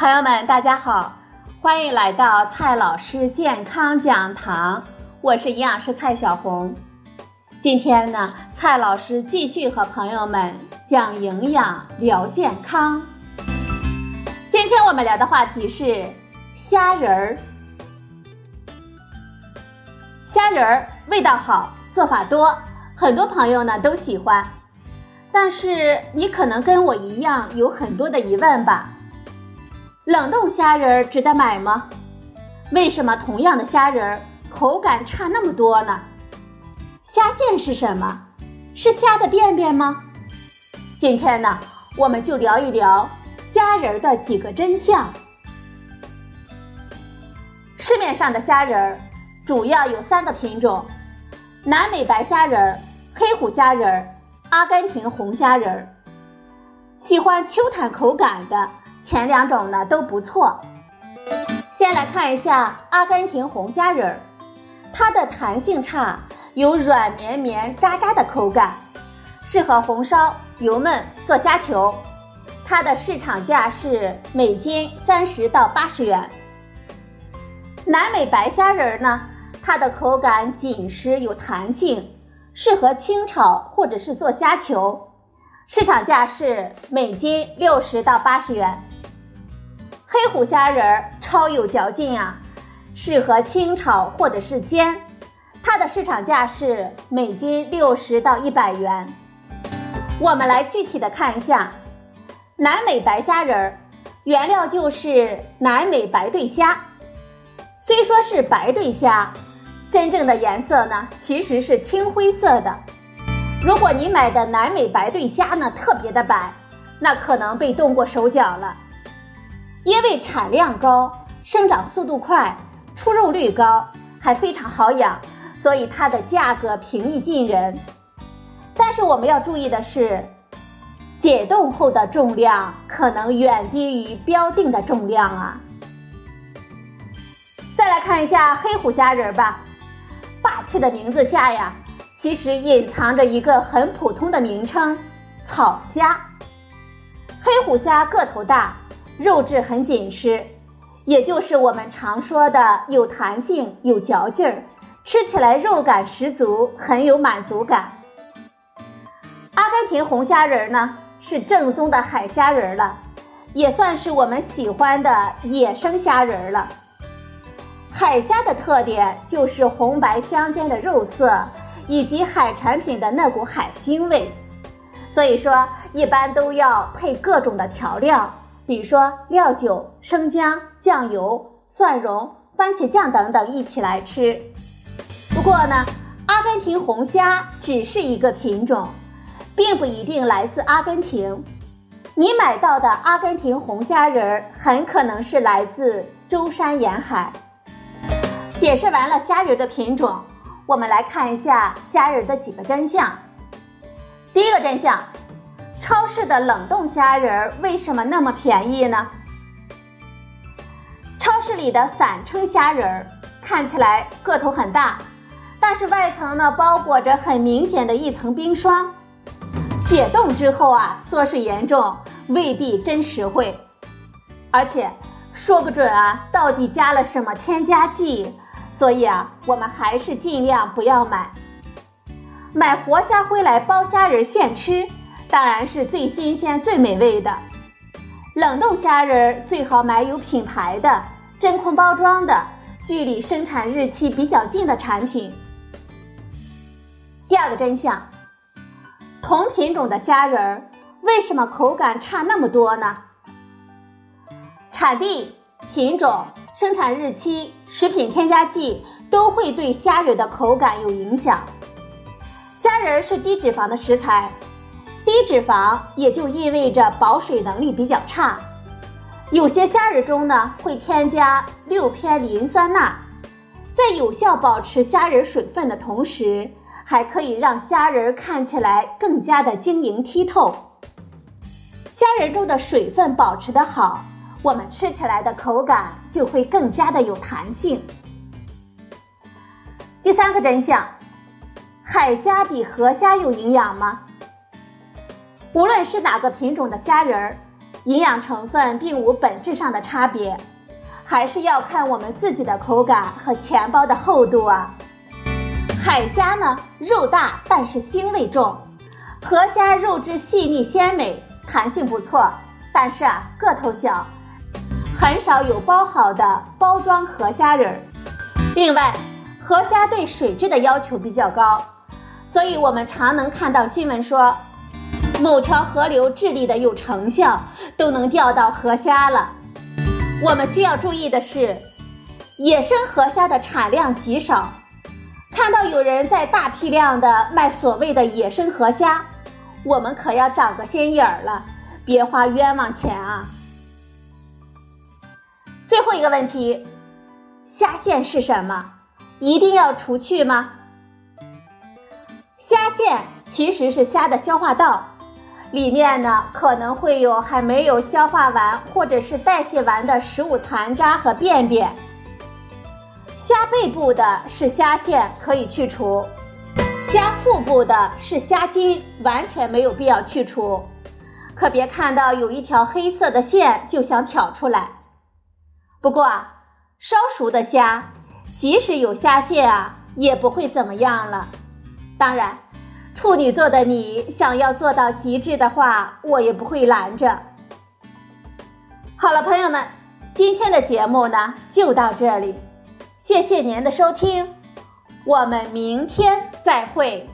朋友们，大家好，欢迎来到蔡老师健康讲堂，我是营养师蔡小红。今天呢，蔡老师继续和朋友们讲营养聊健康。今天我们聊的话题是虾仁儿。虾仁儿味道好，做法多，很多朋友呢都喜欢。但是你可能跟我一样有很多的疑问吧？冷冻虾仁儿值得买吗？为什么同样的虾仁儿口感差那么多呢？虾线是什么？是虾的便便吗？今天呢，我们就聊一聊虾仁儿的几个真相。市面上的虾仁儿主要有三个品种：南美白虾仁儿、黑虎虾仁儿、阿根廷红虾仁儿。喜欢 Q 弹口感的。前两种呢都不错。先来看一下阿根廷红虾仁儿，它的弹性差，有软绵绵渣渣的口感，适合红烧、油焖、做虾球。它的市场价是每斤三十到八十元。南美白虾仁儿呢，它的口感紧实有弹性，适合清炒或者是做虾球，市场价是每斤六十到八十元。黑虎虾仁儿超有嚼劲啊，适合清炒或者是煎，它的市场价是每斤六十到一百元。我们来具体的看一下，南美白虾仁儿，原料就是南美白对虾，虽说是白对虾，真正的颜色呢其实是青灰色的。如果你买的南美白对虾呢特别的白，那可能被动过手脚了。因为产量高、生长速度快、出肉率高，还非常好养，所以它的价格平易近人。但是我们要注意的是，解冻后的重量可能远低于标定的重量啊。再来看一下黑虎虾仁吧，霸气的名字下呀，其实隐藏着一个很普通的名称——草虾。黑虎虾个头大。肉质很紧实，也就是我们常说的有弹性、有嚼劲儿，吃起来肉感十足，很有满足感。阿根廷红虾仁呢，是正宗的海虾仁了，也算是我们喜欢的野生虾仁了。海虾的特点就是红白相间的肉色，以及海产品的那股海腥味，所以说一般都要配各种的调料。比如说料酒、生姜、酱油、蒜蓉、番茄酱等等一起来吃。不过呢，阿根廷红虾只是一个品种，并不一定来自阿根廷。你买到的阿根廷红虾仁儿很可能是来自舟山沿海。解释完了虾仁的品种，我们来看一下虾仁的几个真相。第一个真相。超市的冷冻虾仁儿为什么那么便宜呢？超市里的散称虾仁儿看起来个头很大，但是外层呢包裹着很明显的一层冰霜，解冻之后啊缩水严重，未必真实惠，而且说不准啊到底加了什么添加剂，所以啊我们还是尽量不要买，买活虾回来包虾仁现吃。当然是最新鲜、最美味的冷冻虾仁，最好买有品牌的、真空包装的、距离生产日期比较近的产品。第二个真相，同品种的虾仁为什么口感差那么多呢？产地、品种、生产日期、食品添加剂都会对虾仁的口感有影响。虾仁是低脂肪的食材。低脂肪也就意味着保水能力比较差，有些虾仁中呢会添加六偏磷酸钠，在有效保持虾仁水分的同时，还可以让虾仁看起来更加的晶莹剔透。虾仁中的水分保持的好，我们吃起来的口感就会更加的有弹性。第三个真相，海虾比河虾有营养吗？无论是哪个品种的虾仁儿，营养成分并无本质上的差别，还是要看我们自己的口感和钱包的厚度啊。海虾呢，肉大但是腥味重，河虾肉质细腻鲜美，弹性不错，但是啊个头小，很少有包好的包装河虾仁儿。另外，河虾对水质的要求比较高，所以我们常能看到新闻说，某条河流治理的有成效，都能钓到河虾了。我们需要注意的是，野生河虾的产量极少。看到有人在大批量的卖所谓的野生河虾，我们可要长个心眼儿了，别花冤枉钱啊！最后一个问题，虾线是什么？一定要除去吗？虾线其实是虾的消化道，里面呢可能会有还没有消化完或者是代谢完的食物残渣和便便。虾背部的是虾线，可以去除；虾腹部的是虾筋，完全没有必要去除。可别看到有一条黑色的线就想挑出来。不过啊，烧熟的虾，即使有虾线啊，也不会怎么样了。当然，处女座的你想要做到极致的话，我也不会拦着。好了，朋友们，今天的节目呢就到这里。谢谢您的收听，我们明天再会。